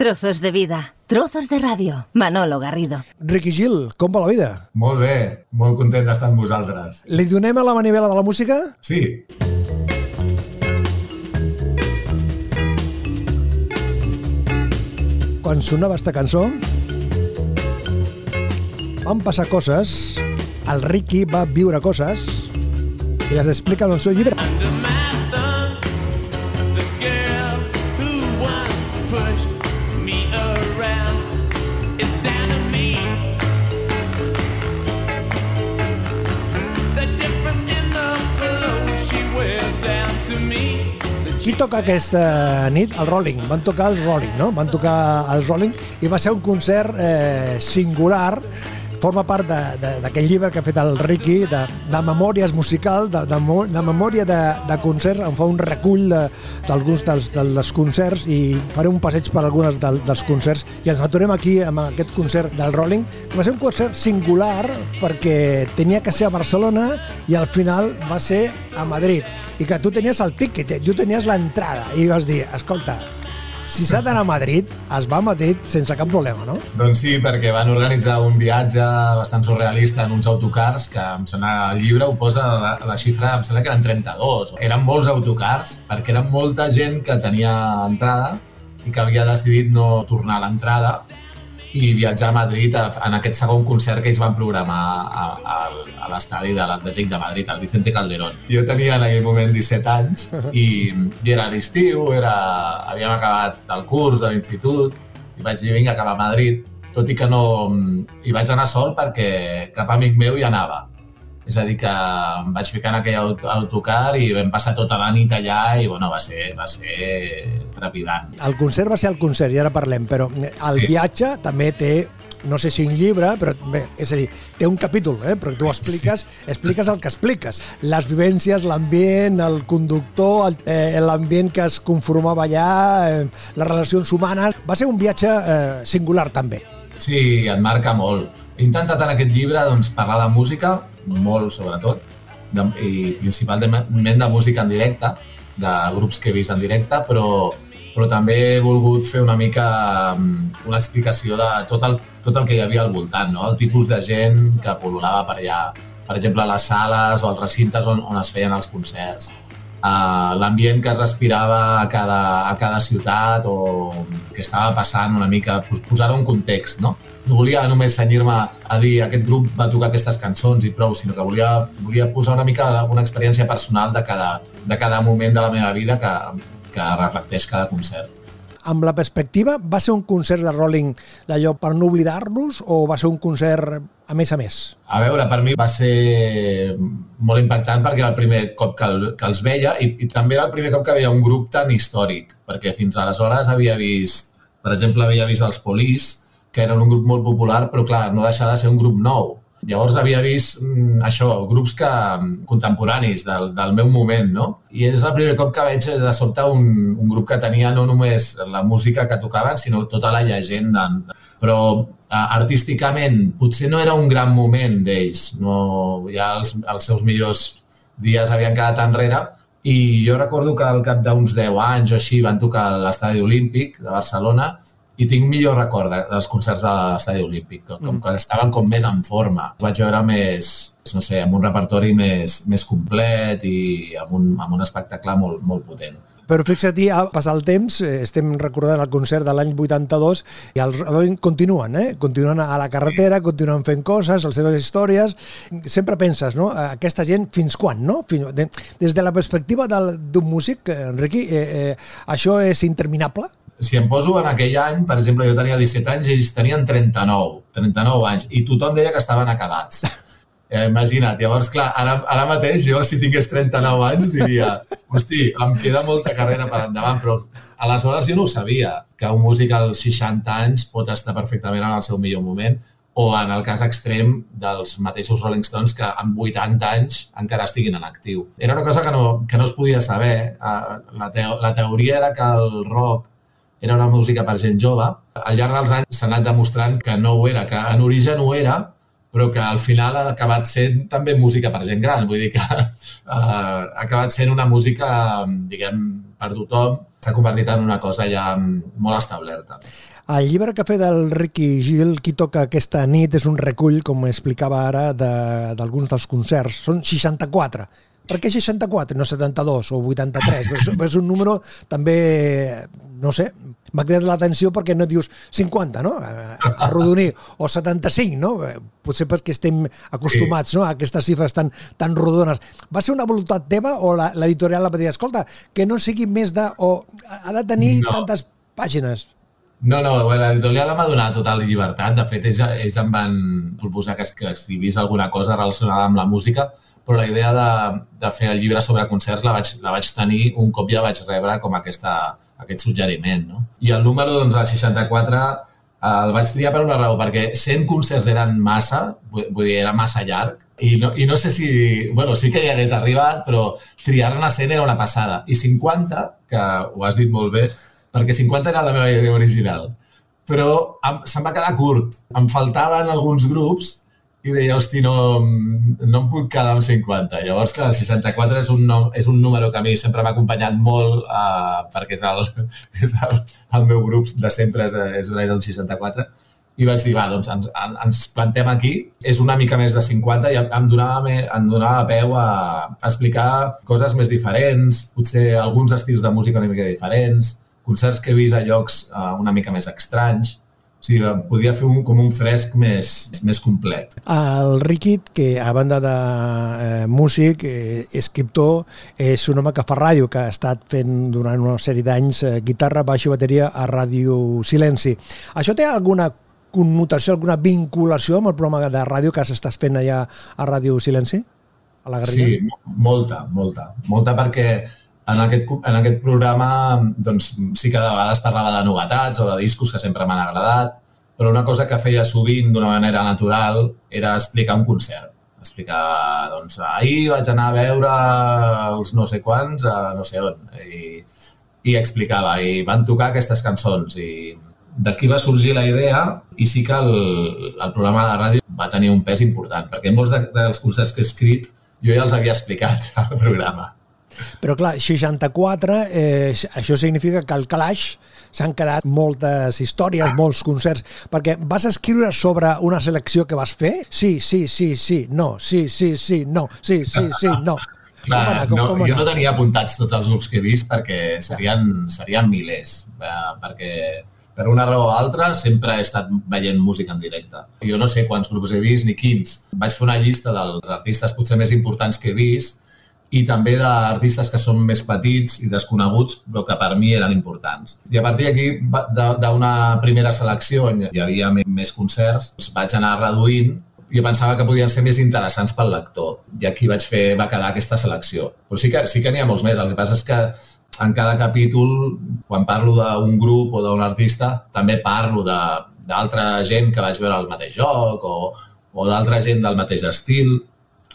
Trozos de vida, trozos de ràdio. Manolo Garrido. Ricky Gil, com va la vida? Molt bé, molt content d'estar amb vosaltres. Li donem a la manivela de la música? Sí. Quan sonava esta cançó, van passar coses, el Ricky va viure coses i les explica en el seu llibre. Qui toca aquesta nit? El Rolling. Van tocar els Rolling, no? Van tocar els Rolling i va ser un concert eh, singular forma part d'aquest llibre que ha fet el Ricky de, de memòries musical, de, de, de memòria de, de concert, em fa un recull d'alguns de, dels, dels concerts i faré un passeig per alguns de, dels concerts. I ens aturem aquí amb aquest concert del Rolling, que va ser un concert singular perquè tenia que ser a Barcelona i al final va ser a Madrid. I que tu tenies el tiquet, tu tenies l'entrada i vas dir, escolta, si s'ha d'anar a Madrid, es va a Madrid sense cap problema, no? Doncs sí, perquè van organitzar un viatge bastant surrealista en uns autocars que em sembla el llibre ho posa la, la xifra, em sembla que eren 32. Eren molts autocars perquè eren molta gent que tenia entrada i que havia decidit no tornar a l'entrada i viatjar a Madrid en aquest segon concert que ells van programar a, a, a l'estadi de l'Atlètic de Madrid, al Vicente Calderón. Jo tenia en aquell moment 17 anys i, i era l'estiu, havíem acabat el curs de l'institut i vaig dir, vinga, cap a Madrid, tot i que no... hi vaig anar sol perquè cap amic meu hi anava és a dir, que em vaig ficar en aquell autocar i vam passar tota la nit allà i bueno, va ser, va ser trepidant. El concert va ser el concert, i ara parlem, però el sí. viatge també té no sé si un llibre, però bé, és a dir, té un capítol, eh? però tu expliques, sí. expliques el que expliques. Les vivències, l'ambient, el conductor, eh, l'ambient que es conformava allà, eh, les relacions humanes... Va ser un viatge eh, singular, també. Sí, et marca molt. He intentat en aquest llibre doncs, parlar de música, molt sobretot, de, i principalment de música en directe, de grups que he vist en directe, però, però també he volgut fer una mica mm, una explicació de tot el, tot el que hi havia al voltant, no? el tipus de gent que polulava per allà, per exemple, les sales o els recintes on, on es feien els concerts, uh, l'ambient que es respirava a cada, a cada ciutat o que estava passant una mica, posar un context, no? No volia només senyir-me a dir aquest grup va tocar aquestes cançons i prou, sinó que volia, volia posar una mica una experiència personal de cada, de cada moment de la meva vida que, que reflecteix cada concert amb la perspectiva, va ser un concert de Rolling d'allò per no oblidar-los o va ser un concert a més a més? A veure, per mi va ser molt impactant perquè era el primer cop que, el, que els veia i, i també era el primer cop que veia un grup tan històric, perquè fins aleshores havia vist, per exemple, havia vist els Polis, que eren un grup molt popular, però clar, no deixava de ser un grup nou. Llavors havia vist mm, això, grups que, mm, contemporanis del, del meu moment, no? I és el primer cop que veig de sobte un, un grup que tenia no només la música que tocaven, sinó tota la llegenda. Però artísticament potser no era un gran moment d'ells, no, ja els, els seus millors dies havien quedat enrere, i jo recordo que al cap d'uns 10 anys o així van tocar a l'estadi olímpic de Barcelona i tinc millor record dels concerts de l'Estadi Olímpic, com mm. que estaven com més en forma. Vaig veure més, no sé, amb un repertori més, més complet i amb un, amb un espectacle molt, molt potent. Però fixa't, ha passat el temps, eh, estem recordant el concert de l'any 82 i els continuen, eh? Continuen a la carretera, continuen fent coses, les seves històries. Sempre penses, no? Aquesta gent fins quan, no? Fins, des de la perspectiva d'un músic, Enriqui, eh, eh, això és interminable? Si em poso en aquell any, per exemple, jo tenia 17 anys i ells tenien 39, 39 anys, i tothom deia que estaven acabats. Eh, imagina't, llavors, clar, ara, ara mateix jo, si tingués 39 anys, diria, hosti, em queda molta carrera per endavant, però aleshores jo no ho sabia, que un músic als 60 anys pot estar perfectament en el seu millor moment, o en el cas extrem dels mateixos Rolling Stones que amb 80 anys encara estiguin en actiu. Era una cosa que no, que no es podia saber. Eh, la, teo la teoria era que el rock era una música per gent jove. Al llarg dels anys s'ha anat demostrant que no ho era, que en origen ho era, però que al final ha acabat sent també música per gent gran. Vull dir que uh, ha acabat sent una música, diguem, per tothom, s'ha convertit en una cosa ja molt establerta. El llibre que ha fet el Ricky Gil, qui toca aquesta nit, és un recull, com explicava ara, d'alguns de, dels concerts. Són 64. Per què 64, no 72 o 83? és, és un número també, no sé, m'ha cridat l'atenció perquè no dius 50, no? Arrodonir, o 75, no? Potser perquè estem acostumats sí. no? a aquestes xifres tan, tan rodones. Va ser una voluntat teva o l'editorial la va dir, escolta, que no sigui més de... o ha de tenir no. tantes pàgines? No, no, l'editorial m'ha donat total llibertat. De fet, ells, ells em van proposar que, que escrivís alguna cosa relacionada amb la música, però la idea de, de fer el llibre sobre concerts la vaig, la vaig tenir un cop ja vaig rebre com aquesta, aquest suggeriment. No? I el número, doncs, el 64, eh, el vaig triar per una raó, perquè 100 concerts eren massa, vull dir, era massa llarg, i no, i no sé si... bueno, sí que hi hagués arribat, però triar-ne 100 era una passada. I 50, que ho has dit molt bé, perquè 50 era la meva idea original, però se'm va quedar curt. Em faltaven alguns grups i deia, hosti, no, no em puc quedar amb 50. Llavors, clar, el 64 és un, nom, és un número que a mi sempre m'ha acompanyat molt uh, perquè és, el, és el, el meu grup de sempre, és, és una del 64. I vaig dir, va, doncs ens, ens plantem aquí. És una mica més de 50 i em donava, em donava peu a, a explicar coses més diferents, potser alguns estils de música una mica diferents, concerts que he vist a llocs uh, una mica més estranys o sigui, podia fer un, com un fresc més, més complet. El Ricky, que a banda de eh, músic, eh, escriptor, és un home que fa ràdio, que ha estat fent durant una sèrie d'anys eh, guitarra, baix i bateria a Ràdio Silenci. Això té alguna connotació, alguna vinculació amb el programa de ràdio que s'estàs fent allà a Ràdio Silenci? A la Garriga? Sí, molta, molta. Molta perquè en aquest, en aquest programa doncs, sí que de vegades parlava de novetats o de discos que sempre m'han agradat, però una cosa que feia sovint d'una manera natural era explicar un concert. Explicar, doncs, ahir vaig anar a veure els no sé quants a no sé on i, i explicava i van tocar aquestes cançons i d'aquí va sorgir la idea i sí que el, el programa de la ràdio va tenir un pes important perquè molts de, dels concerts que he escrit jo ja els havia explicat al programa però clar, 64, eh, això significa que al calaix s'han quedat moltes històries, molts concerts, perquè vas escriure sobre una selecció que vas fer? Sí, sí, sí, sí, no, sí, sí, sí, no, sí, sí, sí, no. Com anar, com, no, com jo no tenia apuntats tots els grups que he vist perquè serien, serien milers, eh, perquè per una raó o altra sempre he estat veient música en directe. Jo no sé quants grups he vist ni quins. Vaig fer una llista dels artistes potser més importants que he vist i també d'artistes que són més petits i desconeguts, però que per mi eren importants. I a partir d'aquí, d'una primera selecció, on hi havia més concerts, doncs vaig anar reduint jo pensava que podien ser més interessants pel lector i aquí vaig fer, va quedar aquesta selecció. Però sí que sí que n'hi ha molts més. El que passa és que en cada capítol, quan parlo d'un grup o d'un artista, també parlo d'altra gent que vaig veure el mateix joc o, o d'altra gent del mateix estil.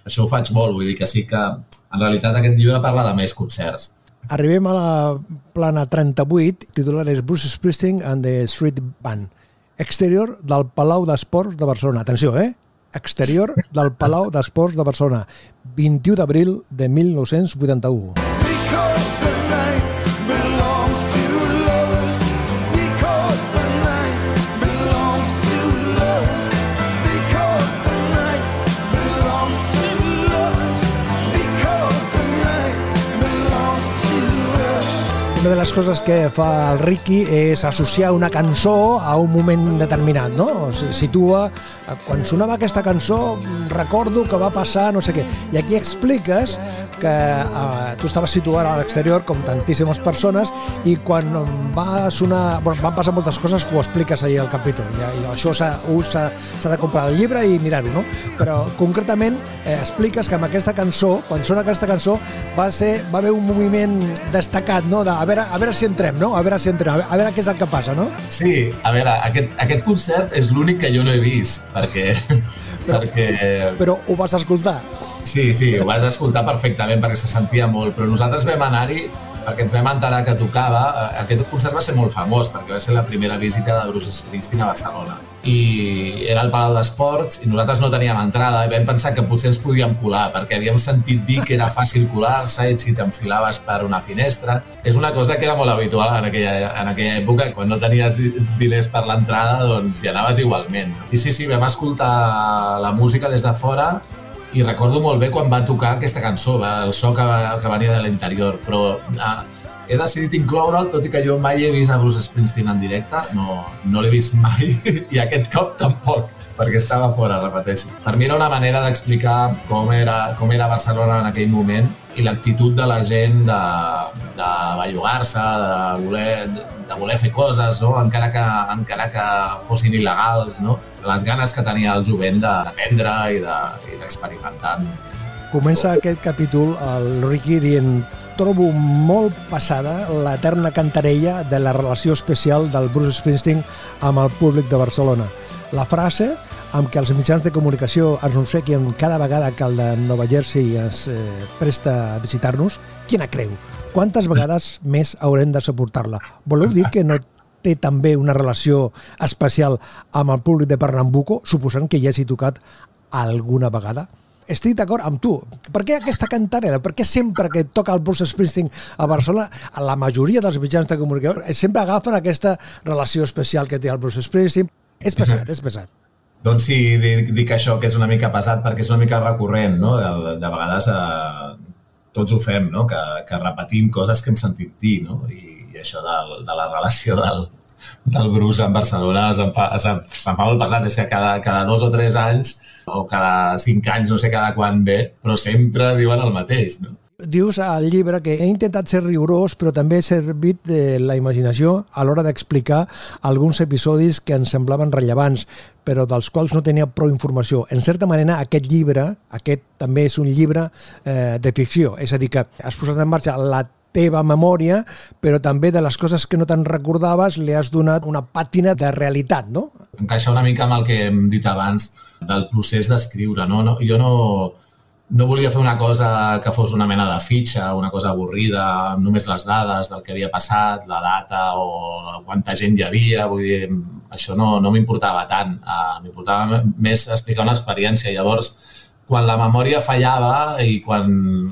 Això ho faig molt, vull dir que sí que en realitat aquest llibre parla de més concerts. Arribem a la plana 38, titular és Bruce Springsteen and the Street Band. Exterior del Palau d'Esports de Barcelona. Atenció, eh? Exterior del Palau d'Esports de Barcelona. 21 d'abril de 1981. Una de les coses que fa el Ricky és associar una cançó a un moment determinat, no? Situa, quan sonava aquesta cançó, recordo que va passar no sé què. I aquí expliques que eh, tu estaves situat a l'exterior, com tantíssimes persones, i quan va sonar... Bueno, van passar moltes coses que ho expliques ahir al capítol, i, i això s'ha de comprar el llibre i mirar-ho, no? Però concretament eh, expliques que amb aquesta cançó, quan sona aquesta cançó, va, ser, va haver un moviment destacat, no? De, a veure, a veure si entrem, no? A veure si entrem, a veure, a veure què és el que passa, no? Sí, a veure, aquest, aquest concert és l'únic que jo no he vist, perquè... Però, perquè... però ho vas escoltar? Sí, sí, ho vas escoltar perfectament perquè se sentia molt, però nosaltres vam anar-hi perquè ens vam enterar que tocava. Eh, aquest concert va ser molt famós perquè va ser la primera visita de Bruce Springsteen a Barcelona. I era al Palau d'Esports i nosaltres no teníem entrada i vam pensar que potser ens podíem colar perquè havíem sentit dir que era fàcil colar-se i si t'enfilaves per una finestra. És una cosa que era molt habitual en aquella, en aquella època. Quan no tenies diners per l'entrada, doncs hi anaves igualment. I sí, sí, vam escoltar la música des de fora i recordo molt bé quan va tocar aquesta cançó, el so que, va, que venia de l'interior, però ah, he decidit incloure'l, tot i que jo mai he vist a Bruce Springsteen en directe, no, no l'he vist mai, i aquest cop tampoc perquè estava fora, repeteixo. Per mi era una manera d'explicar com, era, com era Barcelona en aquell moment i l'actitud de la gent de, de bellugar-se, de voler, de voler fer coses, no? encara, que, encara que fossin il·legals, no? les ganes que tenia el jovent d'aprendre i d'experimentar. De, Comença aquest capítol el Ricky dient trobo molt passada l'eterna cantarella de la relació especial del Bruce Springsteen amb el públic de Barcelona la frase amb què els mitjans de comunicació ens obsequien cada vegada que el de Nova Jersey es eh, presta a visitar-nos, quina creu? Quantes vegades més haurem de suportar-la? Voleu dir que no té també una relació especial amb el públic de Pernambuco, suposant que hi hagi tocat alguna vegada? estic d'acord amb tu. Per què aquesta cantarella? Per què sempre que toca el Bruce Springsteen a Barcelona, la majoria dels mitjans de comunicació sempre agafen aquesta relació especial que té el Bruce Springsteen? És pesat, és pesat. Doncs sí, dic, dic això, que és una mica pesat perquè és una mica recurrent, no? De, de vegades eh, tots ho fem, no? Que, que repetim coses que hem sentit dir, no? I, i això de, de la relació del, del Bruce amb Barcelona se'n fa, se'n, se'n fa molt pesat. És que cada, cada dos o tres anys o cada cinc anys, no sé cada quan ve, però sempre diuen el mateix, no? Dius al llibre que he intentat ser rigorós, però també he servit de la imaginació a l'hora d'explicar alguns episodis que ens semblaven rellevants, però dels quals no tenia prou informació. En certa manera, aquest llibre, aquest també és un llibre eh, de ficció, és a dir, que has posat en marxa la teva memòria, però també de les coses que no te'n recordaves li has donat una pàtina de realitat, no? Encaixa una mica amb el que hem dit abans del procés d'escriure, no? no? Jo no, no volia fer una cosa que fos una mena de fitxa, una cosa avorrida, només les dades del que havia passat, la data o quanta gent hi havia, vull dir, això no, no m'importava tant, uh, m'importava més explicar una experiència. Llavors, quan la memòria fallava i quan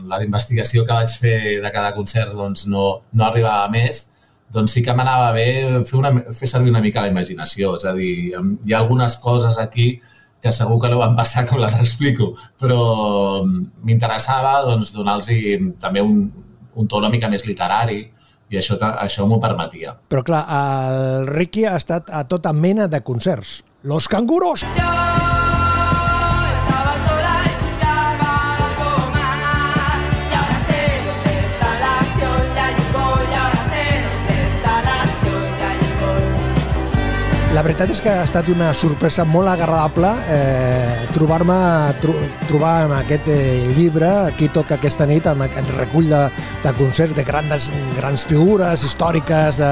la investigació que vaig fer de cada concert doncs, no, no arribava més, doncs sí que m'anava bé fer, una, fer servir una mica la imaginació. És a dir, hi ha algunes coses aquí que segur que no van passar com les explico, però mm, m'interessava doncs, donar-los també un, un to una mica més literari i això, això m'ho permetia. Però clar, el Ricky ha estat a tota mena de concerts. Los canguros! Yeah! La veritat és que ha estat una sorpresa molt agradable eh, trobar-me tro, trobar en aquest eh, llibre aquí toca aquesta nit amb aquest recull de, de concerts de grans, grans figures històriques de,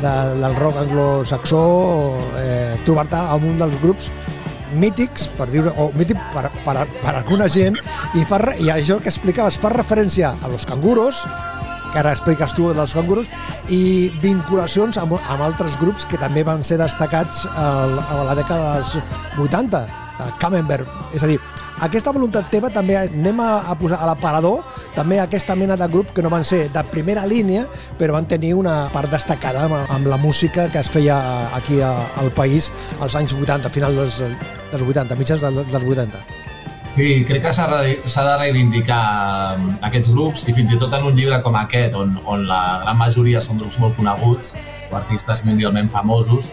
de, del rock anglosaxó eh, trobar-te amb un dels grups mítics, per dir o mític per, per, per alguna gent, i, fa, i això que explicaves fa referència a los canguros, que ara expliques tu dels cangurus, i vinculacions amb, amb altres grups que també van ser destacats al, a la dècada dels 80, Camembert. És a dir, aquesta voluntat teva també anem a, a posar a l'aparador també aquesta mena de grup que no van ser de primera línia però van tenir una part destacada amb, amb la música que es feia aquí a, al país als anys 80, final dels, dels 80, mitjans dels, dels 80. Sí, crec que s'ha de reivindicar um, aquests grups i fins i tot en un llibre com aquest, on, on la gran majoria són grups molt coneguts o artistes mundialment famosos,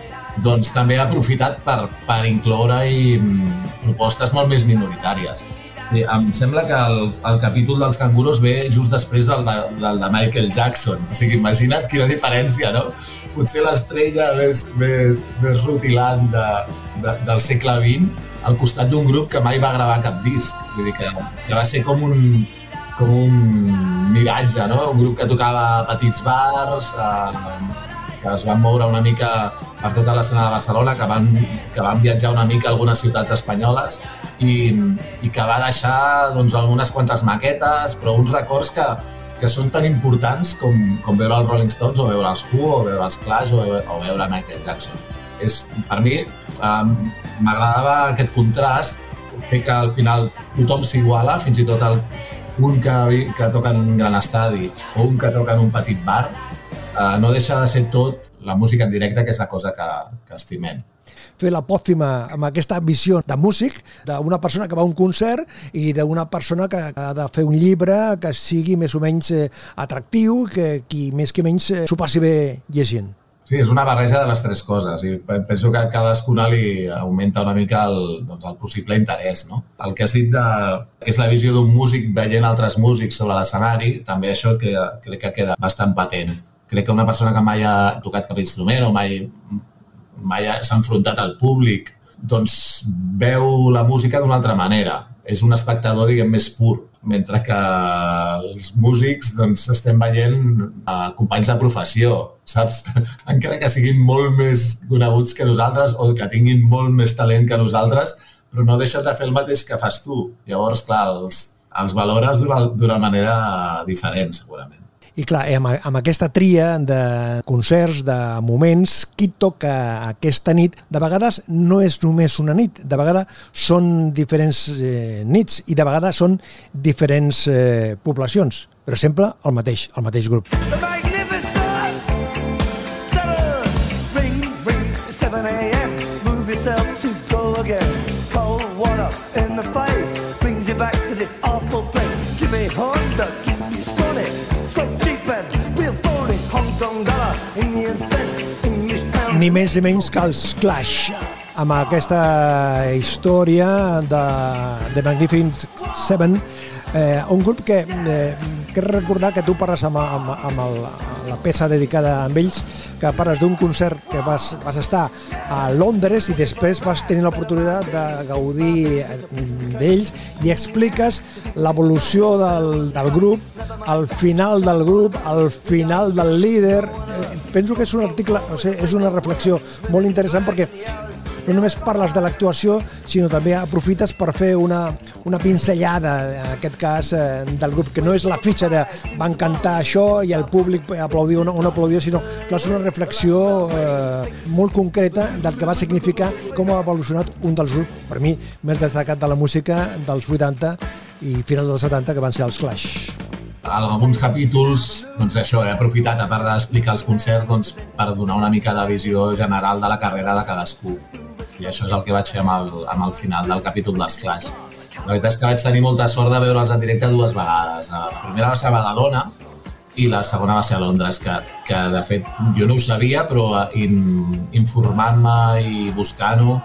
doncs també ha aprofitat per, per incloure-hi mm, propostes molt més minoritàries. Sí, em sembla que el, el capítol dels canguros ve just després del de, del de Michael Jackson. O sigui, imagina't quina diferència, no? Potser l'estrella més, més, més rutilant de, de, del segle XX al costat d'un grup que mai va gravar cap disc. Vull dir que, que va ser com un, com un miratge, no? Un grup que tocava a petits bars, eh, que es van moure una mica per tota l'escena de Barcelona, que van, que van viatjar una mica a algunes ciutats espanyoles i, i que va deixar doncs, algunes quantes maquetes, però uns records que, que són tan importants com, com veure els Rolling Stones o veure els Who o veure els Clash o veure, o veure Michael Jackson. És, per mi um, m'agradava aquest contrast, fer que al final tothom s'iguala, fins i tot el, un que, que toca en un gran estadi o un que toca en un petit bar, uh, no deixa de ser tot la música en directe, que és la cosa que, que estimem fer la pòcima amb aquesta visió de músic, d'una persona que va a un concert i d'una persona que ha de fer un llibre que sigui més o menys eh, atractiu, que qui més que menys eh, s'ho passi bé llegint. Sí, és una barreja de les tres coses i penso que cadascuna li augmenta una mica el, doncs, el possible interès. No? El que has dit de, que és la visió d'un músic veient altres músics sobre l'escenari, també això que, crec que queda bastant patent. Crec que una persona que mai ha tocat cap instrument o mai mai s'ha enfrontat al públic, doncs veu la música d'una altra manera. És un espectador, diguem, més pur, mentre que els músics doncs, estem veient uh, companys de professió, saps? Encara que siguin molt més coneguts que nosaltres o que tinguin molt més talent que nosaltres, però no deixen de fer el mateix que fas tu. Llavors, clar, els, els valores d'una manera diferent, segurament. I clar, amb, amb aquesta tria de concerts, de moments, qui toca aquesta nit, de vegades no és només una nit, de vegades són diferents eh, nits i de vegades són diferents eh, poblacions, però sempre el mateix, el mateix grup. in Ni més ni menys que els Clash amb aquesta història de, de Magnificent Seven eh, un grup que eh, crec recordar que tu parles amb, amb, amb el, la peça dedicada a ells, que parles d'un concert que vas, vas estar a Londres i després vas tenir l'oportunitat de gaudir eh, d'ells i expliques l'evolució del, del grup, al final del grup, al final del líder. Eh, penso que és un article, o sigui, és una reflexió molt interessant perquè no només parles de l'actuació, sinó també aprofites per fer una, una pinzellada, en aquest cas, eh, del grup, que no és la fitxa de van cantar això i el públic aplaudiu o no, no aplaudiu, sinó que és una reflexió eh, molt concreta del que va significar com ha evolucionat un dels grups, per mi, més destacat de la música dels 80 i finals dels 70, que van ser els Clash. Alguns capítols, doncs això, he aprofitat, a part d'explicar els concerts, doncs, per donar una mica de visió general de la carrera de cadascú i això és el que vaig fer amb el, amb el final del capítol dels Clash. La veritat és que vaig tenir molta sort de veure'ls en directe dues vegades. La primera va ser a Badalona i la segona va ser a Londres, que, que de fet jo no ho sabia, però in, informant-me i buscant-ho,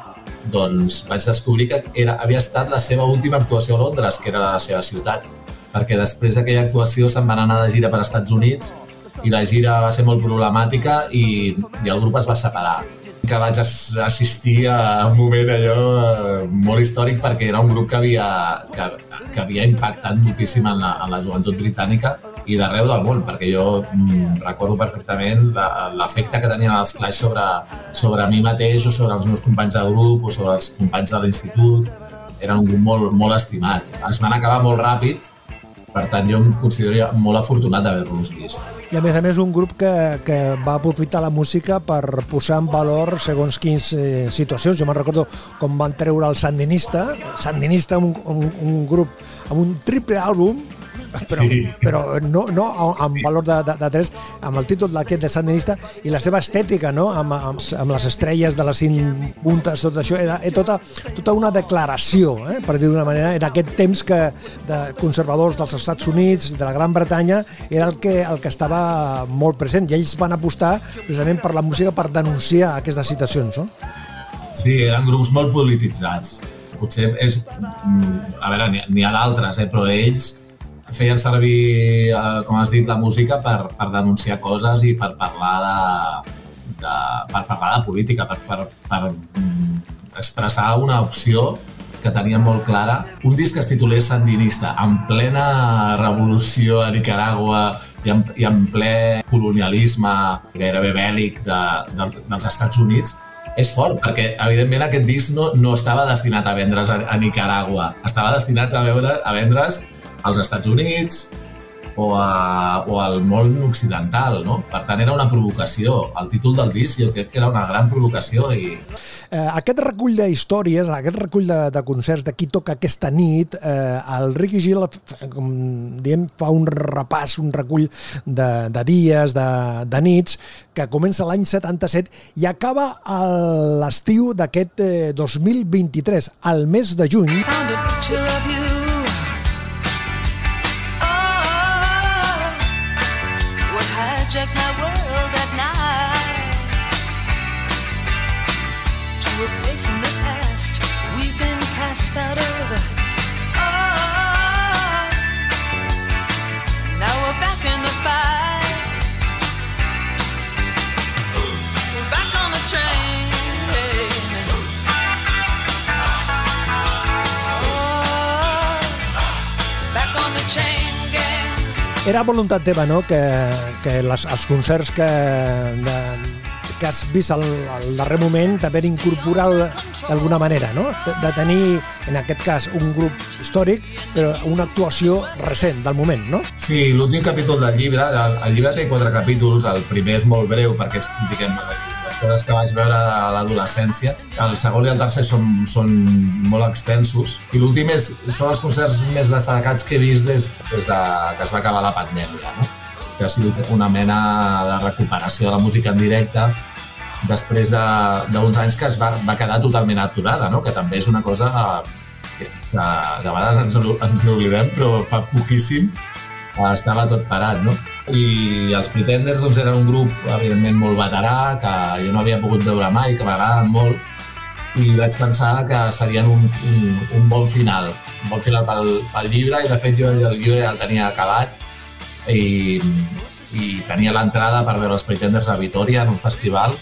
doncs vaig descobrir que era, havia estat la seva última actuació a Londres, que era la seva ciutat, perquè després d'aquella actuació se'n van anar de gira per als Estats Units i la gira va ser molt problemàtica i, i el grup es va separar que vaig assistir a un moment allò eh, molt històric perquè era un grup que havia, que, que havia impactat moltíssim en la, en la joventut britànica i d'arreu del món, perquè jo mm, recordo perfectament l'efecte que tenien els Clash sobre, sobre mi mateix o sobre els meus companys de grup o sobre els companys de l'institut. Era un grup molt, molt estimat. Es van acabar molt ràpid, per tant, jo em considero molt afortunat d'haver-los vist. I a més a més un grup que, que va aprofitar la música per posar en valor segons quins eh, situacions. Jo me'n recordo com van treure el Sandinista, Sandinista, un, un, un grup amb un triple àlbum però, sí. però no, no amb valor de, de, de tres, amb el títol d'aquest de Sandinista i la seva estètica, no? amb, amb, amb les estrelles de les cinc puntes, tot això, era, era tota, tota una declaració, eh? per dir d'una manera, era aquest temps que de conservadors dels Estats Units, de la Gran Bretanya, era el que, el que estava molt present i ells van apostar precisament per la música per denunciar aquestes situacions. No? Sí, eren grups molt polititzats. Potser és... Mm, a veure, n'hi ha d'altres, eh? però ells feien servir, eh, com has dit, la música per, per denunciar coses i per parlar de, de, per parlar de política, per, per, per mm, expressar una opció que tenia molt clara. Un disc que es titulés Sandinista, en plena revolució a Nicaragua i en, i en ple colonialisme gairebé bèl·lic de, de, dels Estats Units, és fort, perquè evidentment aquest disc no, no estava destinat a vendre's a, a Nicaragua, estava destinat a, veure, a vendre's als Estats Units o, a, o al món occidental, no? Per tant, era una provocació. El títol del disc jo crec que era una gran provocació i... Eh, aquest recull d'històries, aquest recull de, de concerts de qui toca aquesta nit, eh, el Ricky Gil, com diem, fa un repàs, un recull de, de dies, de, de nits, que comença l'any 77 i acaba l'estiu d'aquest eh, 2023, al mes de juny. Found a picture of you Era voluntat teva, no?, que, que les, els concerts que, de, que has vist al, al darrer moment t'haver incorporat d'alguna manera, no? De, tenir, en aquest cas, un grup històric, però una actuació recent, del moment, no? Sí, l'últim capítol del llibre, el, el llibre té quatre capítols, el primer és molt breu perquè és, diguem, les coses que vaig veure a l'adolescència. El segon i el tercer són, són molt extensos i l'últim són els concerts més destacats que he vist des, des de que es va acabar la pandèmia. No? que ha sigut una mena de recuperació de la música en directe després d'uns de, anys que es va, va quedar totalment aturada, no? que també és una cosa que, que de vegades ens, ens n'oblidem, però fa poquíssim estava tot parat, no? I els Pretenders doncs, eren un grup, evidentment, molt veterà, que jo no havia pogut veure mai, que m'agraden molt, i vaig pensar que serien un, un, un bon final, un bon final pel, pel llibre, i de fet jo el llibre el tenia acabat, i, i tenia l'entrada per veure els Pretenders a Vitoria en un festival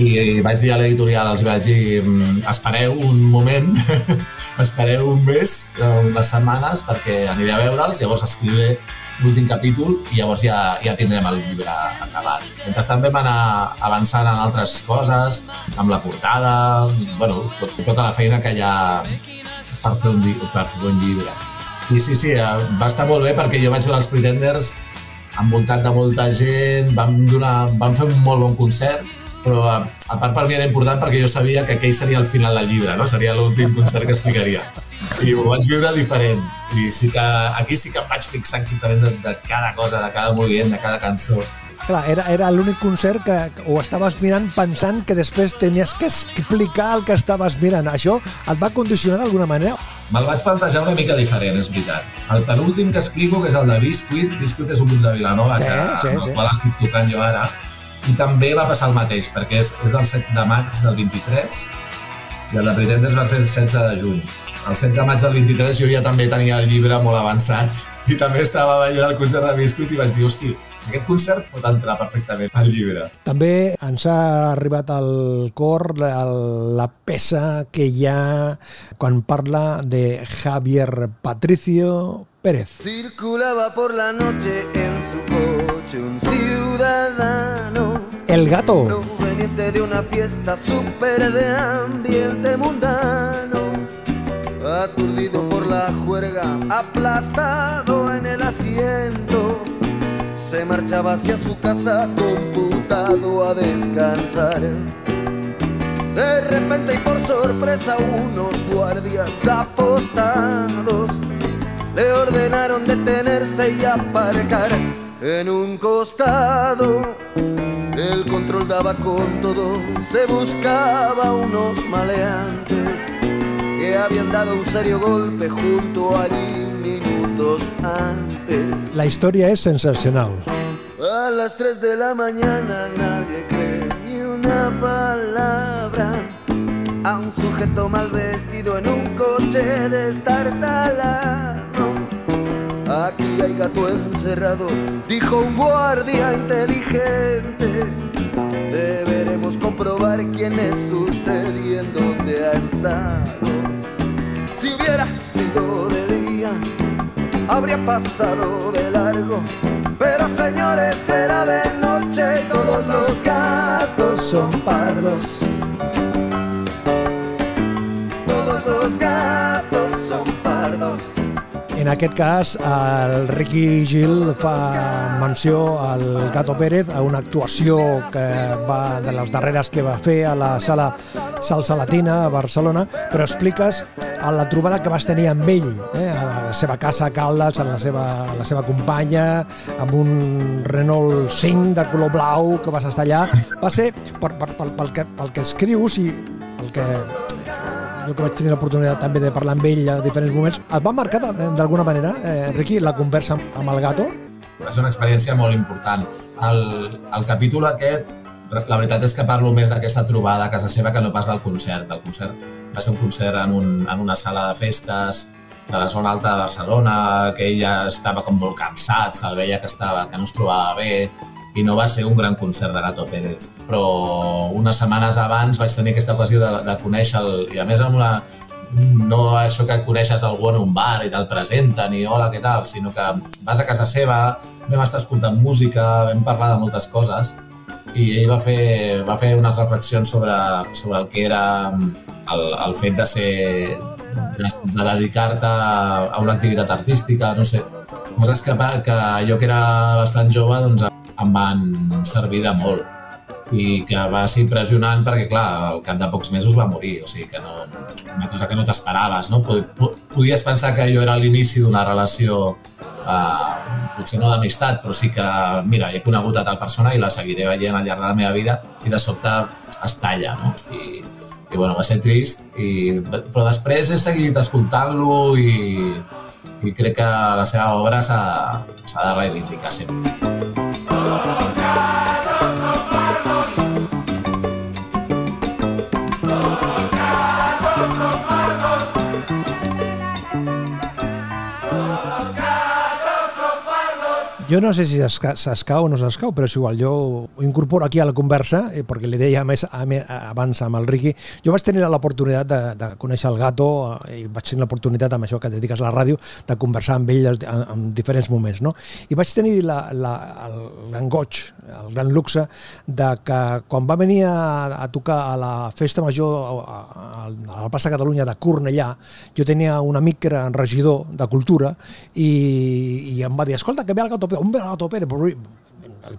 i vaig dir a l'editorial, els vaig dir mm, espereu un moment, espereu un mes, unes setmanes perquè aniré a veure'ls, llavors escriuré l'últim capítol i llavors ja, ja tindrem el llibre acabat. Mentrestant vam anar avançant en altres coses, amb la portada, bueno, tota la feina que hi ha per fer un, per fer un llibre. Sí, sí, sí, eh, va estar molt bé perquè jo vaig veure els Pretenders envoltat de molta gent, vam, donar, vam fer un molt bon concert, però a, a part per mi era important perquè jo sabia que aquell seria el final del llibre, no? seria l'últim concert que explicaria. I ho vaig viure diferent. I sí que, aquí sí que em vaig fixar exactament de, de cada cosa, de cada moviment, de cada cançó. Clar, era, era l'únic concert que ho estaves mirant pensant que després tenies que explicar el que estaves mirant. Això et va condicionar d'alguna manera? Me'l vaig plantejar una mica diferent, és veritat. El penúltim que explico, que és el de Biscuit, Biscuit és un grup de Vilanova sí, que, sí, sí. el qual estic tocant jo ara, i també va passar el mateix, perquè és, és del 7 de maig del 23 i el de Pretenders va ser el 16 de juny. El 7 de maig del 23 jo ja també tenia el llibre molt avançat i també estava veient el concert de Biscuit i vaig dir, hosti, aquest concert pot entrar perfectament al llibre. També ens ha arribat al cor la, la peça que hi ha quan parla de Javier Patricio Pérez. Circulaba por la noche en su coche un ciudadano El gato Proveniente de una fiesta súper de ambiente mundano Aturdido por la juerga, aplastado en el asiento se marchaba hacia su casa computado a descansar. De repente y por sorpresa unos guardias apostados le ordenaron detenerse y aparcar en un costado. El control daba con todo, se buscaba unos maleantes que habían dado un serio golpe junto allí minutos antes. La historia es sensacional. A las 3 de la mañana nadie cree ni una palabra. A un sujeto mal vestido en un coche de destartalado. Aquí hay gato encerrado, dijo un guardia inteligente. Deberemos comprobar quién es usted y en dónde ha estado. Si hubiera sido de día, habría pasado de largo. Pero señores, será de noche todos los gatos son pardos. En aquest cas, el Ricky Gil fa menció al Gato Pérez a una actuació que va de les darreres que va fer a la sala Salsa Latina a Barcelona, però expliques a la trobada que vas tenir amb ell, eh, a la seva casa a Caldes, a la seva, a la seva companya, amb un Renault 5 de color blau que vas estar allà. Va ser, per, per, pel, pel, que, pel que escrius i pel que jo que vaig tenir l'oportunitat també de parlar amb ell a diferents moments, et va marcar d'alguna manera, eh, Riqui, la conversa amb el gato? Va ser una experiència molt important. El, el capítol aquest, la veritat és que parlo més d'aquesta trobada a casa seva que no pas del concert. El concert va ser un concert en, un, en una sala de festes de la zona alta de Barcelona, que ella estava com molt cansat, se'l veia que, estava, que no es trobava bé, i no va ser un gran concert de Gato Pérez. Però unes setmanes abans vaig tenir aquesta ocasió de, de conèixer-lo, i a més amb una, no això que coneixes algú en un bar i te'l presenten i hola, què tal, sinó que vas a casa seva, vam estar escoltant música, vam parlar de moltes coses i ell va fer, va fer unes reflexions sobre, sobre el que era el, el fet de ser de, de dedicar-te a una activitat artística, no sé, coses que, que jo que era bastant jove doncs, em van servir de molt i que va ser impressionant perquè, clar, al cap de pocs mesos va morir, o sigui que no, una cosa que no t'esperaves, no? Podies pensar que jo era l'inici d'una relació eh, potser no d'amistat, però sí que, mira, he conegut a tal persona i la seguiré veient al llarg de la meva vida i de sobte es talla, no? I, i bueno, va ser trist, i, però després he seguit escoltant-lo i, i crec que la seva obra s'ha de reivindicar sempre. Dios. Jo no sé si s'escau o no s'escau, però és igual, jo ho incorporo aquí a la conversa, eh, perquè li deia més a, abans amb el Riqui. Jo vaig tenir l'oportunitat de, de conèixer el gato eh, i vaig tenir l'oportunitat amb això que et dediques a la ràdio de conversar amb ell en, en diferents moments. No? I vaig tenir la, la, el gran goig, el gran luxe de que quan va venir a, a tocar a la festa major a, a, a la plaça Catalunya de Cornellà, jo tenia un amic que era regidor de cultura i, i em va dir, escolta, que ve el gato un Bernardo Pérez,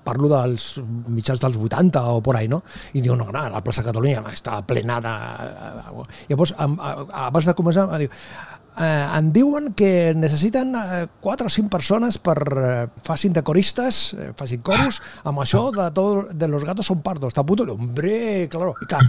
parlo dels mitjans dels 80 o por ahí, no? I diu, no, no, la plaça Catalunya està plenada. Llavors, abans de començar, diu, eh, em diuen que necessiten eh, 4 o 5 persones per eh, facin de coristes, eh, facin coros, amb això de, tot, de los gatos son pardos. Punt, hombre, claro. I clar,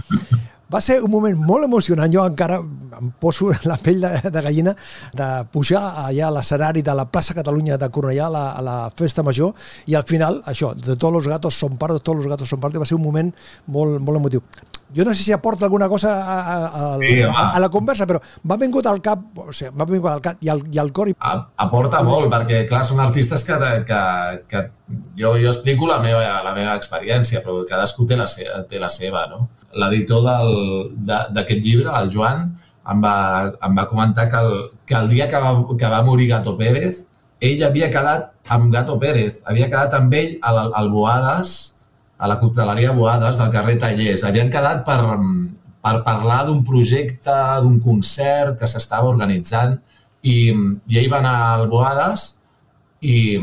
va ser un moment molt emocionant. Jo encara em poso la pell de, de gallina de pujar allà a l'escenari de la plaça Catalunya de Cornellà a la, a la festa major i al final, això, de tots els gatos són pardos, tots els gatos són pardos, va ser un moment molt, molt emotiu. Jo no sé si aporta alguna cosa a, a, a, sí, a, a la conversa, però m'ha vingut al cap, o sigui, m'ha vingut al cap i al, i al cor. I... Aporta molt, perquè, clar, són artistes que, que, que jo, jo explico la meva, la meva experiència, però cadascú té la, seva, té la seva, no? L'editor d'aquest llibre, el Joan, em va, em va comentar que el, que el dia que va, que va morir Gato Pérez, ell havia quedat amb Gato Pérez, havia quedat amb ell al, al Boades, a la cocteleria Boades del carrer Tallers. Havien quedat per, per parlar d'un projecte, d'un concert que s'estava organitzant i, i ell va anar al Boades i,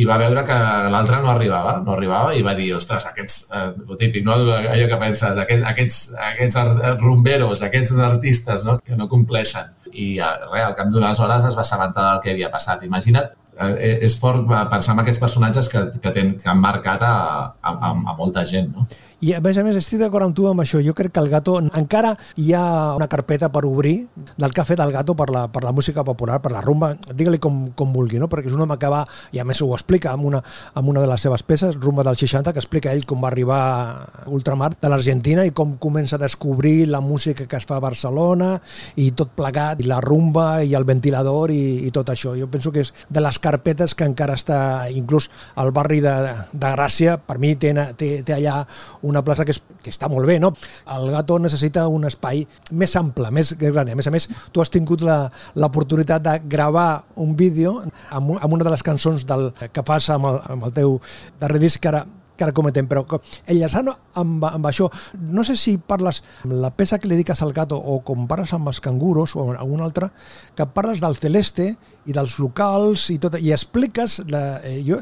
i va veure que l'altre no arribava, no arribava i va dir, ostres, aquests, eh, el típic, no? allò que penses, aquests, aquests, aquests rumberos, aquests artistes no? que no compleixen. I res, al cap d'unes hores es va assabentar del que havia passat. Imagina't eh, és fort pensar en aquests personatges que, que, ten, que han marcat a, a, a, a molta gent. No? I a més a més estic d'acord amb tu amb això. Jo crec que el Gato encara hi ha una carpeta per obrir del que ha fet el Gato per la, per la música popular, per la rumba, digue-li com, com vulgui, no? perquè és un home que va, i a més ho explica amb una, amb una de les seves peces, Rumba del 60, que explica ell com va arribar a ultramar de l'Argentina i com comença a descobrir la música que es fa a Barcelona i tot plegat, i la rumba i el ventilador i, i tot això. Jo penso que és de les carpetes que encara està, inclús al barri de, de Gràcia, per mi té, té, té allà una plaça que, és, que està molt bé, no? El Gato necessita un espai més ample, més gran. A més a més, tu has tingut l'oportunitat de gravar un vídeo amb, amb una de les cançons del, que fas amb el, amb el teu darrer disc, que ara que ara comentem, però enllaçant amb, amb això, no sé si parles amb la peça que li dediques al gato o com parles amb els canguros o alguna altra, que parles del celeste i dels locals i tot, i expliques, la, eh, jo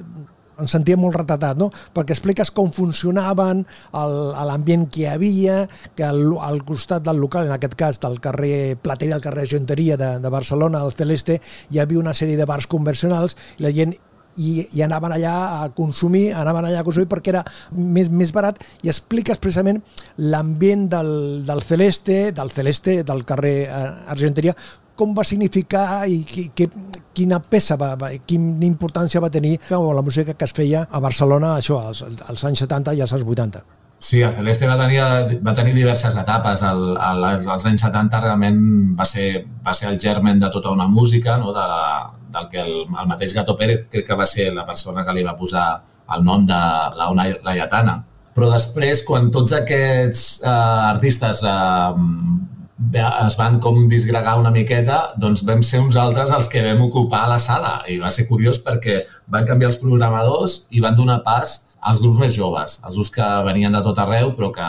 em sentia molt retratat, no? perquè expliques com funcionaven, l'ambient que hi havia, que al, al costat del local, en aquest cas del carrer Plateria, al carrer Genteria de, de Barcelona, al Celeste, hi havia una sèrie de bars convencionals i la gent i, i anaven allà a consumir, anaven allà a consumir perquè era més, més barat i explica expressament l'ambient del, del Celeste, del Celeste, del carrer eh, Argenteria, com va significar i que, que, quina peça, va, va, quina importància va tenir la música que es feia a Barcelona això, als, als anys 70 i als anys 80. Sí, el Celeste va tenir, va tenir diverses etapes. El, el, als anys 70 realment va ser, va ser el germen de tota una música, no? de la, del que el, el mateix Gato Pérez crec que va ser la persona que li va posar el nom de la Ona Laietana. Però després, quan tots aquests eh, artistes eh, es van com disgregar una miqueta, doncs vam ser uns altres els que vam ocupar la sala. I va ser curiós perquè van canviar els programadors i van donar pas als grups més joves, els grups que venien de tot arreu però que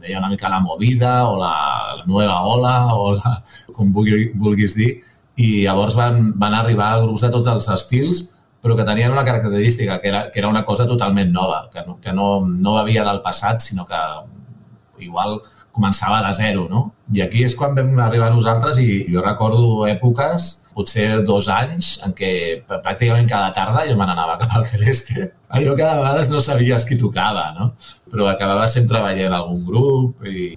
deia una mica la movida o la, la nova ola o la, com vulguis dir, i llavors van, van arribar grups de tots els estils, però que tenien una característica, que era, que era una cosa totalment nova, que no, que no, no bevia del passat, sinó que igual començava de zero, no? I aquí és quan vam arribar nosaltres i jo recordo èpoques potser dos anys en què pràcticament cada tarda jo me n'anava cap al Celeste. Que de vegades no sabies qui tocava, no? Però acabava sempre veient algun grup i...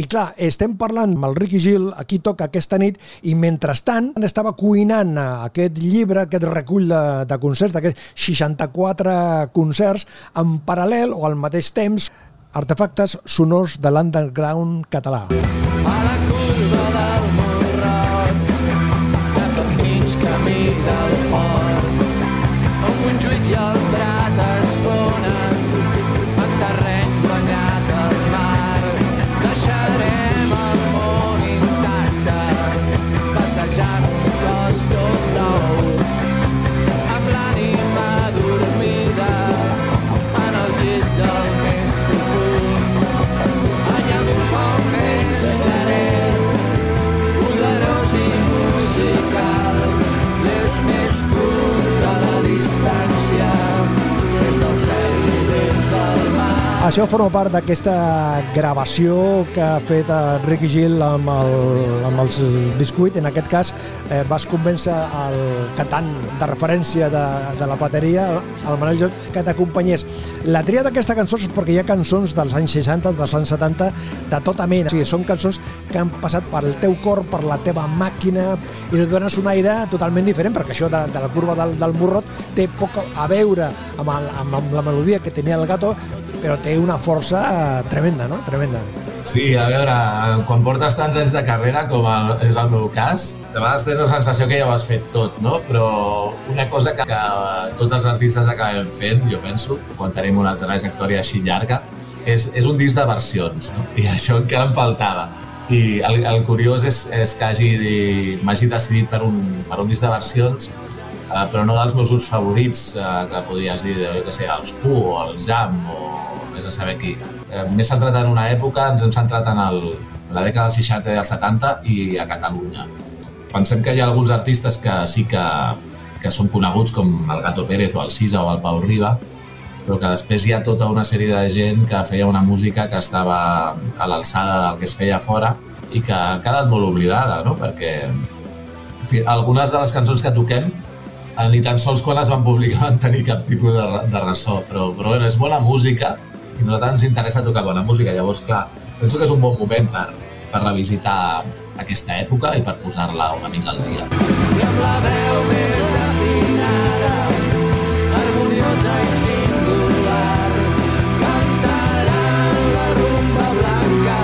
I clar, estem parlant amb el Ricky Gil, aquí toca aquesta nit, i mentrestant estava cuinant aquest llibre, aquest recull de, de concerts, d'aquests 64 concerts, en paral·lel o al mateix temps, artefactes sonors de l'underground català. A Això forma part d'aquesta gravació que ha fet Ricky Gil amb, el, amb els Biscuit. En aquest cas eh, vas convèncer el cantant de referència de, de la bateria, el Manel Joc, que t'acompanyés. La tria d'aquesta cançó és perquè hi ha cançons dels anys 60, dels anys 70, de tota mena. O sigui, són cançons que han passat per el teu cor, per la teva màquina, i li dones un aire totalment diferent, perquè això de, de la curva del, del morrot té poc a veure amb, el, amb, amb la melodia que tenia el gato, però té una força tremenda, no? Tremenda. Sí, a veure, quan portes tants anys de carrera, com el, és el meu cas, de vegades tens la sensació que ja ho has fet tot, no? Però una cosa que, que tots els artistes acabem fent, jo penso, quan tenim una trajectòria així llarga, és, és un disc de versions, no? I això encara em faltava. I el, el curiós és, és que hagi, m'hagi decidit per un, per un disc de versions, eh, però no dels meus grups favorits, eh, que podries dir, jo què sé, els Who o els Jam o vés a saber qui. Eh, M'he centrat en una època, ens hem centrat en, el, en la dècada dels 60 i dels 70 i a Catalunya. Pensem que hi ha alguns artistes que sí que, que són coneguts com el Gato Pérez o el Sisa o el Pau Riba, però que després hi ha tota una sèrie de gent que feia una música que estava a l'alçada del que es feia fora i que ha quedat molt oblidada, no? perquè fi, algunes de les cançons que toquem ni tan sols quan les van publicar van tenir cap tipus de, de ressò, però, però bueno, és bona música i a nosaltres ens interessa tocar bona música. Llavors, clar, penso que és un bon moment per, per revisitar aquesta època i per posar-la una mica al dia. I amb la veu més afinada, harmoniosa i singular, cantaran la rumba blanca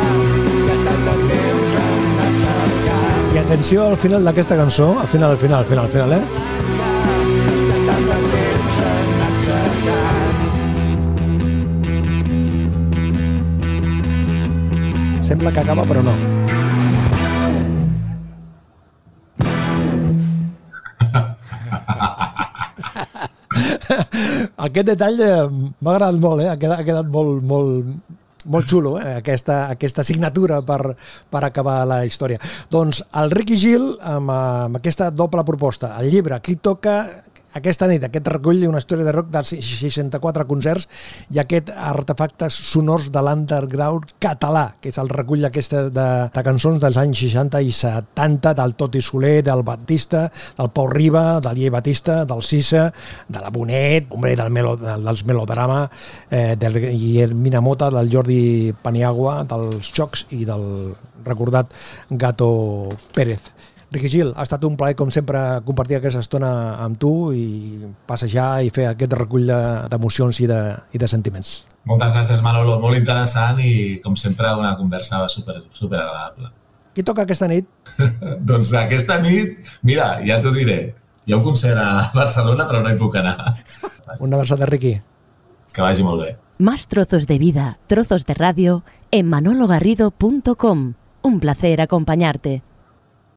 que tant de temps han anat cercant. I atenció al final d'aquesta cançó, al final, al final, al final, al final, eh? Sembla que acaba, però no. Aquest detall eh, m'ha agradat molt, eh? ha, quedat, ha quedat molt, molt, molt xulo, eh? aquesta, aquesta signatura per, per acabar la història. Doncs el Ricky Gil, amb, amb aquesta doble proposta, el llibre Qui toca aquesta nit, aquest recull una història de rock de 64 concerts i aquest artefactes sonors de l'underground català, que és el recull aquesta de, de cançons dels anys 60 i 70, del Toti Soler, del Batista, del Pau Riba, del Llei Batista, del Cissa, de la Bonet, hombre, del melo, dels Melodrama, eh, del Guillermina Mota, del Jordi Paniagua, dels Xocs i del recordat Gato Pérez. Riqui Gil, ha estat un plaer, com sempre, compartir aquesta estona amb tu i passejar i fer aquest recull d'emocions i, de, i de sentiments. Moltes gràcies, Manolo. Molt interessant i, com sempre, una conversa super, super agradable. Qui toca aquesta nit? doncs aquesta nit, mira, ja t'ho diré. Hi ha un concert a Barcelona, però no hi puc anar. Una versada de Riqui. Que vagi molt bé. Más trozos de vida, trozos de radio en manologarrido.com. Un placer acompañarte.